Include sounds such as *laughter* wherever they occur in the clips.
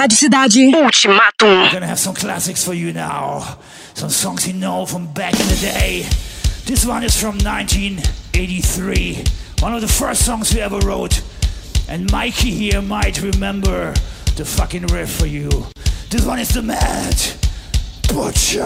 Rádio Cidade. Ultimatum. We're gonna have some classics for you now. Some songs you know from back in the day. This one is from 1983. One of the first songs we ever wrote. And Mikey here might remember the fucking riff for you. This one is the Mad Butcher.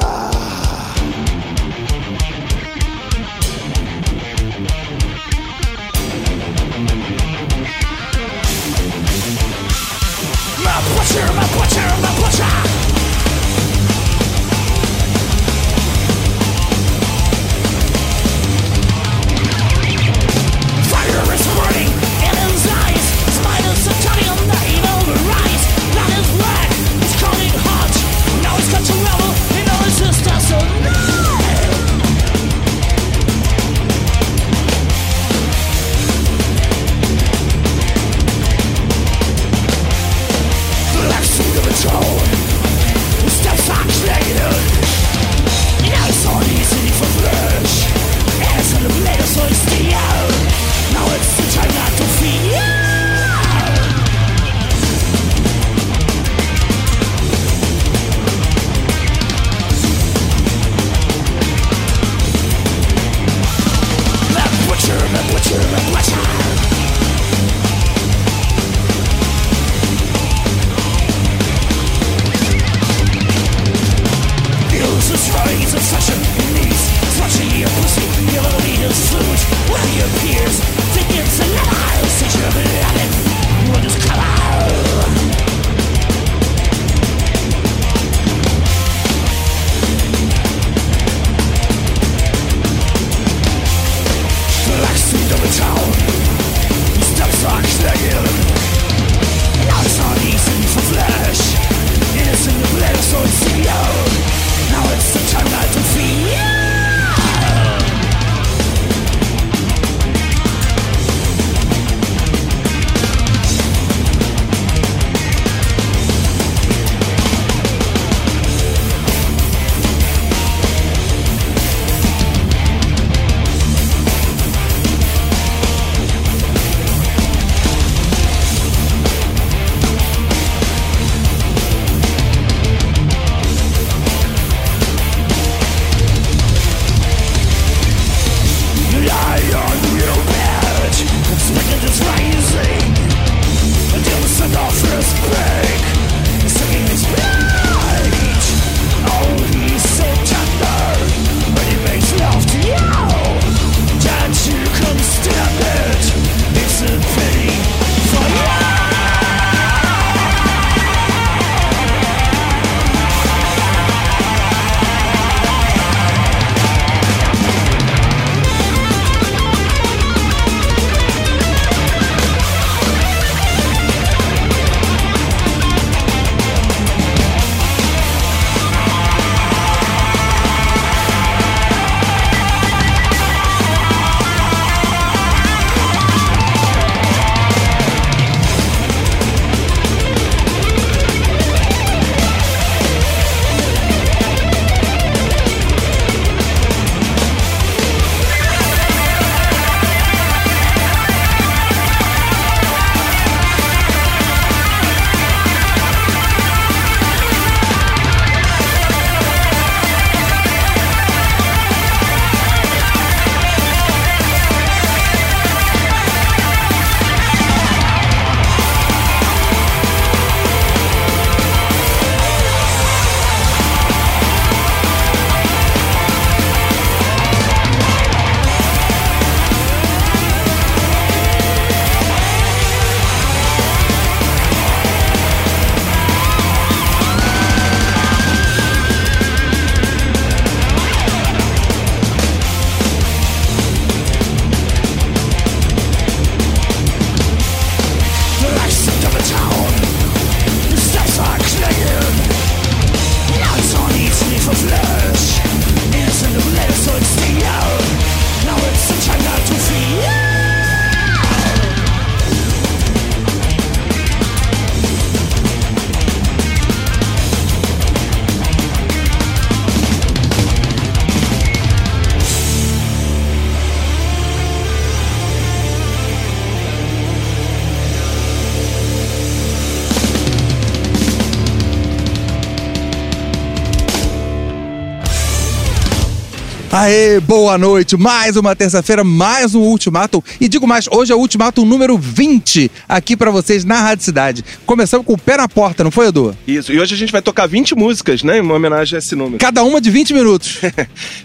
Boa noite. Mais uma terça-feira, mais um Ultimatum. E digo mais, hoje é o Ultimatum número 20 aqui pra vocês na Rádio Cidade. Começamos com o pé na porta, não foi, Edu? Isso, e hoje a gente vai tocar 20 músicas, né? Em uma homenagem a esse número. Cada uma de 20 minutos. *laughs*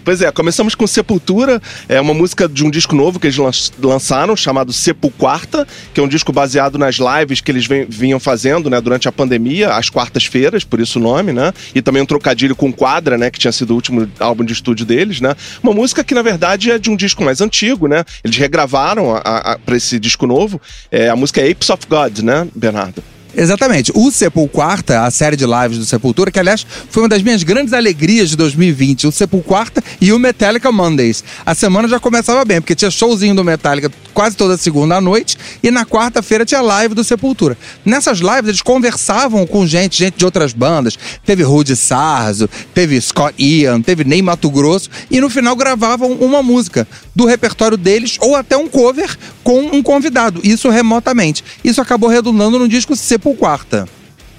Pois é, começamos com Sepultura, é uma música de um disco novo que eles lan- lançaram, chamado Sepulquarta, que é um disco baseado nas lives que eles vinham fazendo, né, durante a pandemia, às quartas-feiras, por isso o nome, né? E também um trocadilho com Quadra, né, que tinha sido o último álbum de estúdio deles, né? Uma música que, na verdade, é de um disco mais antigo, né? Eles regravaram a, a, a- pra esse disco novo. É, a música é Apes of God, né, Bernardo? Exatamente. O Sepulquarta, a série de lives do Sepultura, que aliás foi uma das minhas grandes alegrias de 2020, o Sepulquarta e o Metallica Mondays. A semana já começava bem, porque tinha showzinho do Metallica quase toda segunda à noite e na quarta-feira tinha live do Sepultura. Nessas lives eles conversavam com gente, gente de outras bandas. Teve Rudy Sarzo, teve Scott Ian, teve Ney Mato Grosso e no final gravavam uma música do repertório deles ou até um cover com um convidado, isso remotamente. Isso acabou redundando no disco Sepulquarta.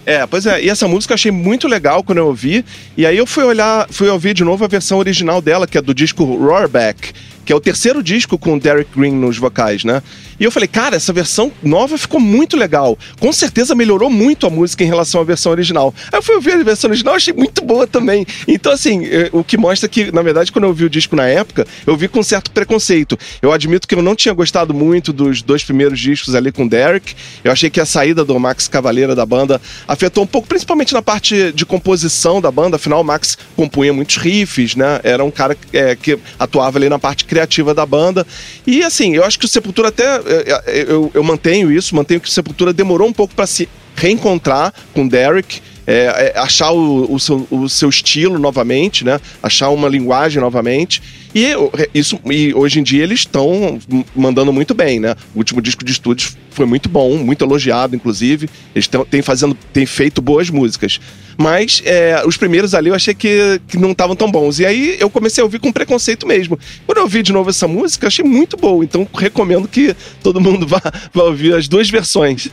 É, pois é, e essa música eu achei muito legal quando eu ouvi. E aí eu fui olhar, fui ouvir de novo a versão original dela, que é do disco Roarback, que é o terceiro disco com o Derek Green nos vocais, né? E eu falei, cara, essa versão nova ficou muito legal. Com certeza melhorou muito a música em relação à versão original. Aí eu fui ouvir a versão original, achei muito boa também. Então, assim, eh, o que mostra que, na verdade, quando eu ouvi o disco na época, eu vi com certo preconceito. Eu admito que eu não tinha gostado muito dos dois primeiros discos ali com o Derek. Eu achei que a saída do Max Cavaleira da banda afetou um pouco, principalmente na parte de composição da banda. Afinal, o Max compunha muitos riffs, né? Era um cara eh, que atuava ali na parte criativa da banda. E, assim, eu acho que o Sepultura até. Eh, eu, eu mantenho isso, mantenho que Sepultura demorou um pouco para se reencontrar com Derek. é, é, achar o, o seu, o seu estilo novamente, né? Achar uma linguagem novamente. E isso e hoje em dia eles estão mandando muito bem, né? O último disco de estúdios foi muito bom, muito elogiado, inclusive. Eles têm fazendo, têm feito boas músicas. Mas é, os primeiros ali eu achei que, que não estavam tão bons. E aí eu comecei a ouvir com preconceito mesmo. Quando eu ouvi de novo essa música, achei muito boa. Então recomendo que todo mundo *laughs* vá, vá ouvir as duas versões.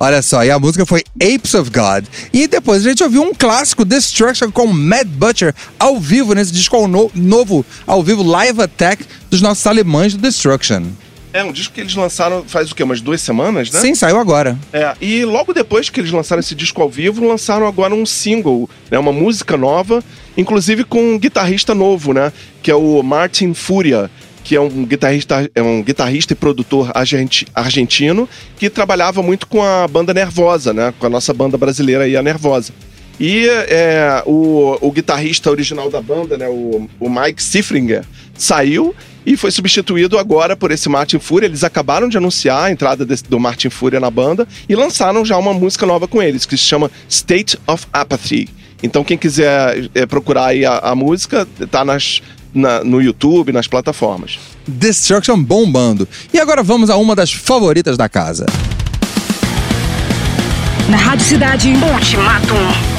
Olha só, e a música foi Apes of God. E depois a gente ouviu um clássico, Destruction, com Mad Butcher, ao vivo, nesse disco novo, ao vivo, Live Attack, dos nossos alemães do Destruction. É um disco que eles lançaram faz o quê? Umas duas semanas, né? Sim, saiu agora. É, e logo depois que eles lançaram esse disco ao vivo, lançaram agora um single, né, uma música nova, inclusive com um guitarrista novo, né, que é o Martin Furia, que é um guitarrista, é um guitarrista e produtor argenti- argentino que trabalhava muito com a banda Nervosa, né, com a nossa banda brasileira aí, a Nervosa. E é, o, o guitarrista original da banda, né, o, o Mike Sifringer, saiu e foi substituído agora por esse Martin Fúria. Eles acabaram de anunciar a entrada desse- do Martin Fúria na banda e lançaram já uma música nova com eles, que se chama State of Apathy. Então, quem quiser é, procurar aí a, a música, tá nas, na- no YouTube, nas plataformas. Destruction bombando. E agora vamos a uma das favoritas da casa. Na Rádio Cidade. Ultimatum.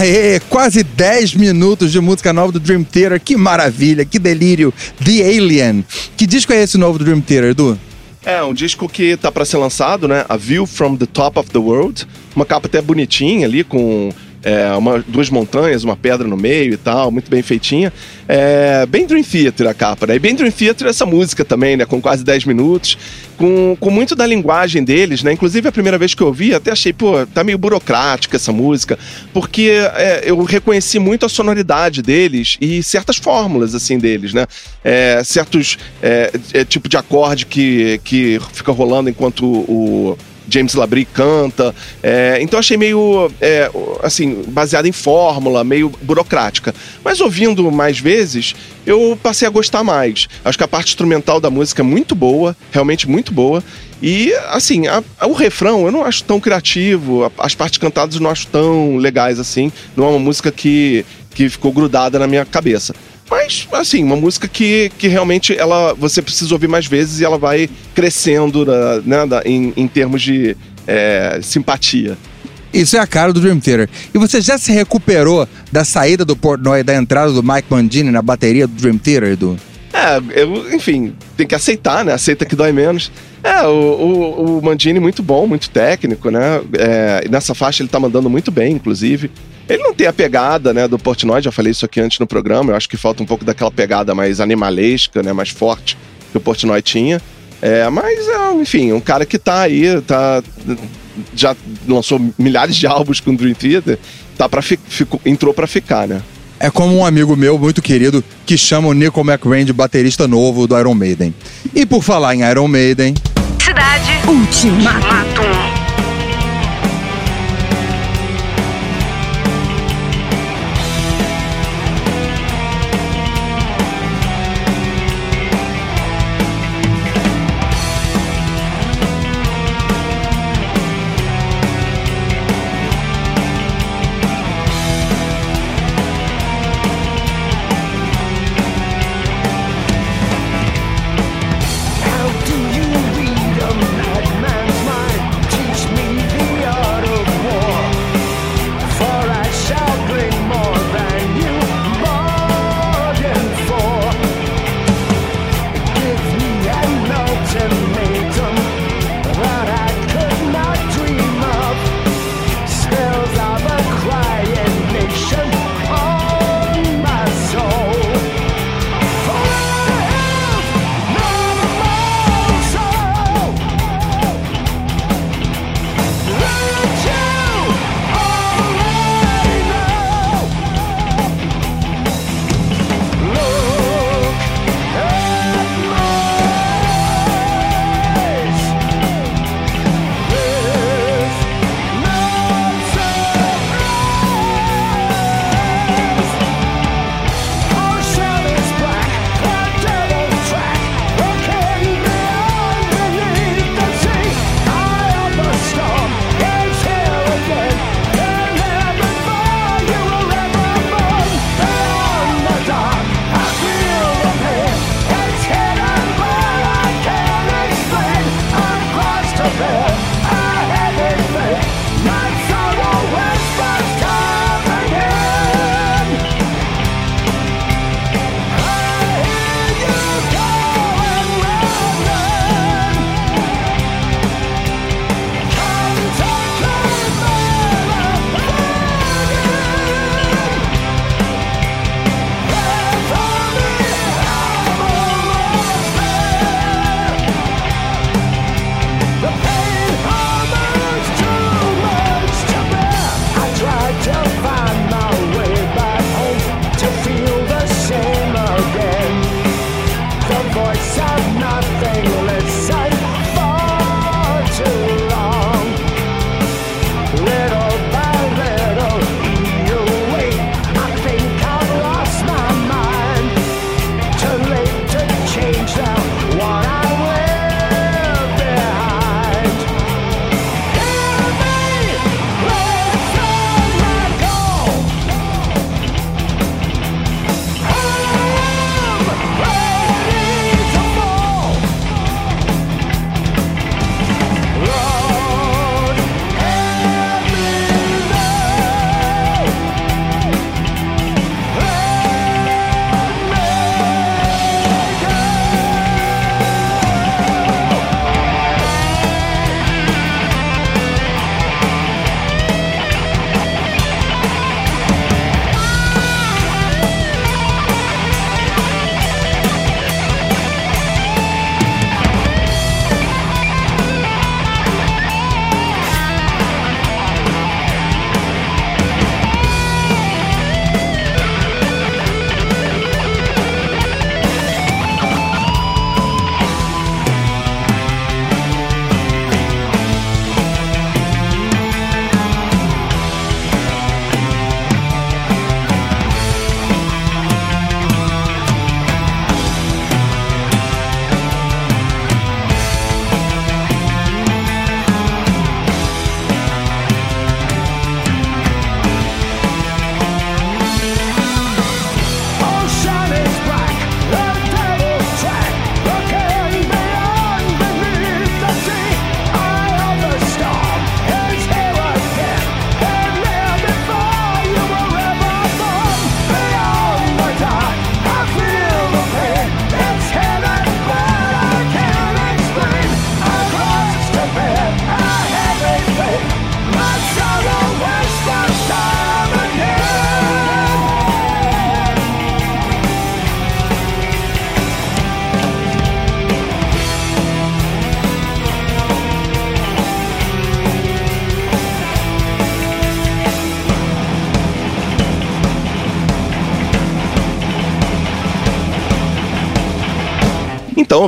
Aê, quase 10 minutos de música nova do Dream Theater. Que maravilha, que delírio. The Alien. Que disco é esse novo do Dream Theater, Edu? É, um disco que tá para ser lançado, né? A View from the Top of the World. Uma capa até bonitinha ali, com é, uma, duas montanhas, uma pedra no meio e tal, muito bem feitinha. É, bem Dream Theater a capa, né? E bem Dream Theater essa música também, né? Com quase 10 minutos, com, com muito da linguagem deles, né? Inclusive a primeira vez que eu ouvi, até achei, pô, tá meio burocrática essa música, porque é, eu reconheci muito a sonoridade deles e certas fórmulas, assim, deles, né? É, certos é, é, tipo de acorde que, que fica rolando enquanto o James Labrie canta. É, então achei meio, é, assim, baseado em fórmula, meio burocrática. Mas ouvindo mais vezes, eu passei a gostar mais. Acho que a parte instrumental da música é muito boa, realmente muito boa. E, assim, a, a, o refrão eu não acho tão criativo, a, as partes cantadas eu não acho tão legais assim. Não é uma música que, que ficou grudada na minha cabeça. Mas, assim, uma música que, que realmente ela, você precisa ouvir mais vezes e ela vai crescendo né, em, em termos de é, simpatia. Isso é a cara do Dream Theater. E você já se recuperou da saída do Portnoy e da entrada do Mike Mandini na bateria do Dream Theater, Edu? É, eu, enfim, tem que aceitar, né? Aceita que dói menos. É, o, o, o Mandini muito bom, muito técnico, né? É, nessa faixa ele tá mandando muito bem, inclusive. Ele não tem a pegada, né, do Portnoy, já falei isso aqui antes no programa. Eu acho que falta um pouco daquela pegada mais animalesca, né, mais forte que o Portnoy tinha. É, mas, é, enfim, um cara que tá aí, tá, já lançou milhares de álbuns com Dream Theater, tá pra fi, fico, entrou para ficar, né? É como um amigo meu muito querido que chama o Nico McRae de baterista novo do Iron Maiden. E por falar em Iron Maiden. Cidade Ultimato. Tell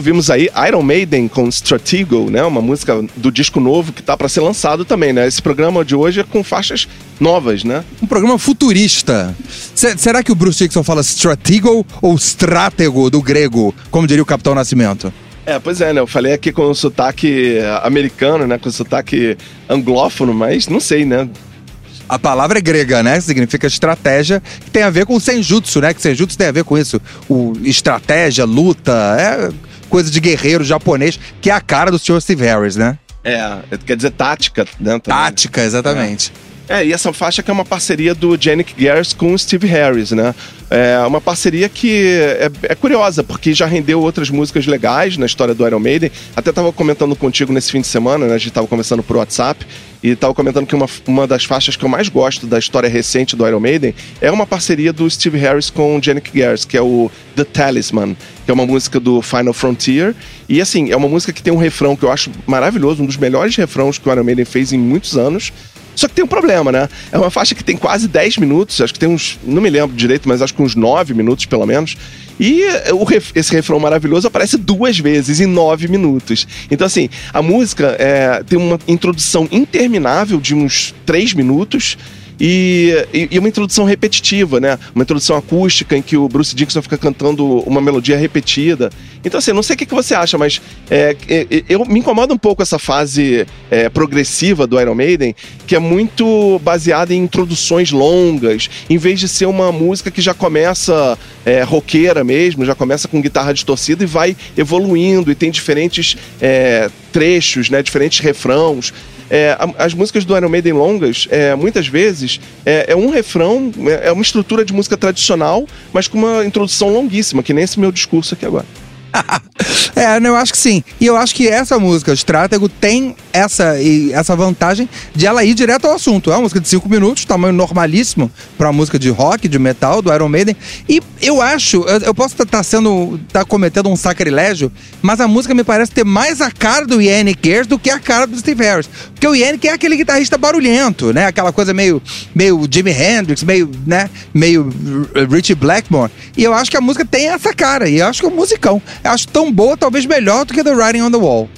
ouvimos aí Iron Maiden com Stratego, né? Uma música do disco novo que tá para ser lançado também, né? Esse programa de hoje é com faixas novas, né? Um programa futurista. Se- será que o Bruce Dixon fala stratego ou stratego do grego, como diria o Capitão Nascimento? É, pois é, né? Eu falei aqui com o sotaque americano, né? Com o sotaque anglófono, mas não sei, né? A palavra é grega, né? Significa estratégia, que tem a ver com o senjutsu, né? Que senjutsu tem a ver com isso. O estratégia, luta, é coisa de guerreiro japonês, que é a cara do Sr. Steve Harris, né? É, quer dizer tática, né? também. Tática, exatamente. É, e essa faixa que é uma parceria do Yannick Gers com o Steve Harris, né? É uma parceria que é, é curiosa, porque já rendeu outras músicas legais na história do Iron Maiden. Até tava comentando contigo nesse fim de semana, né? A gente tava conversando por WhatsApp e tava comentando que uma, uma das faixas que eu mais gosto da história recente do Iron Maiden é uma parceria do Steve Harris com o Yannick Gers, que é o The Talisman, que é uma música do Final Frontier. E assim, é uma música que tem um refrão que eu acho maravilhoso, um dos melhores refrãos que o Iron Maiden fez em muitos anos. Só que tem um problema, né? É uma faixa que tem quase 10 minutos, acho que tem uns. Não me lembro direito, mas acho que uns 9 minutos pelo menos. E o ref- esse refrão maravilhoso aparece duas vezes em 9 minutos. Então, assim, a música é, tem uma introdução interminável de uns 3 minutos. E- e uma introdução repetitiva, né? Uma introdução acústica em que o Bruce Dickinson fica cantando uma melodia repetida. Então, assim, não sei o que, que você acha, mas é, é, é, eu me incomoda um pouco essa fase é, progressiva do Iron Maiden, que é muito baseada em introduções longas, em vez de ser uma música que já começa é, roqueira mesmo, já começa com guitarra distorcida e vai evoluindo e tem diferentes é, trechos, né? Diferentes refrãos. É, as músicas do Iron Maiden longas, é, muitas vezes, é, é um refrão, é, é uma estrutura de música tradicional, mas com uma introdução longuíssima, que nem esse meu discurso aqui agora. *laughs* É, eu acho que sim. E eu acho que essa música, Stratego, tem essa, essa vantagem de ela ir direto ao assunto. É uma música de 5 minutos, tamanho normalíssimo para uma música de rock, de metal, do Iron Maiden. E eu acho, eu, eu posso estar sendo, tá cometendo um sacrilégio, mas a música me parece ter mais a cara do Yannick Gers do que a cara do Steve Harris. Porque o Yannick é aquele guitarrista barulhento, né? Aquela coisa meio, meio Jimi Hendrix, meio, né? Meio Richie Blackmore. E eu acho que a música tem essa cara. E eu acho que é um musicão. Acho tão boa, talvez melhor do que The Writing on the Wall.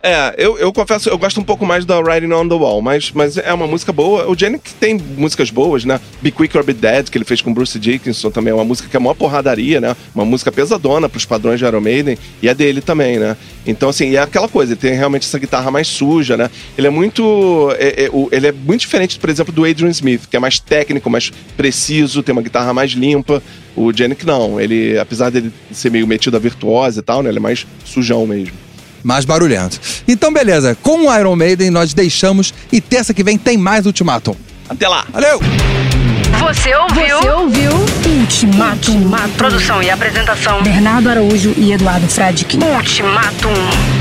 É, eu, eu confesso, eu gosto um pouco mais da Riding on the Wall, mas, mas é uma música boa. O Janik tem músicas boas, né? Be Quick or Be Dead, que ele fez com Bruce Dickinson também, é uma música que é uma porradaria, né? Uma música pesadona pros padrões de Iron Maiden, e é dele também, né? Então, assim, é aquela coisa, ele tem realmente essa guitarra mais suja, né? Ele é muito. é- é- ele é muito diferente, por exemplo, do Adrian Smith, que é mais técnico, mais preciso, tem uma guitarra mais limpa. O Janik não, ele, apesar dele ser meio metido a virtuosa e tal, né? Ele é mais sujão mesmo. Mais barulhento. Então, beleza. Com o Iron Maiden, nós deixamos. E terça que vem tem mais Ultimatum. Até lá! Valeu! Você ouviu? Você ouviu? Ultimatum. Produção e apresentação. Bernardo Araújo e Eduardo Fradique. Ultimatum.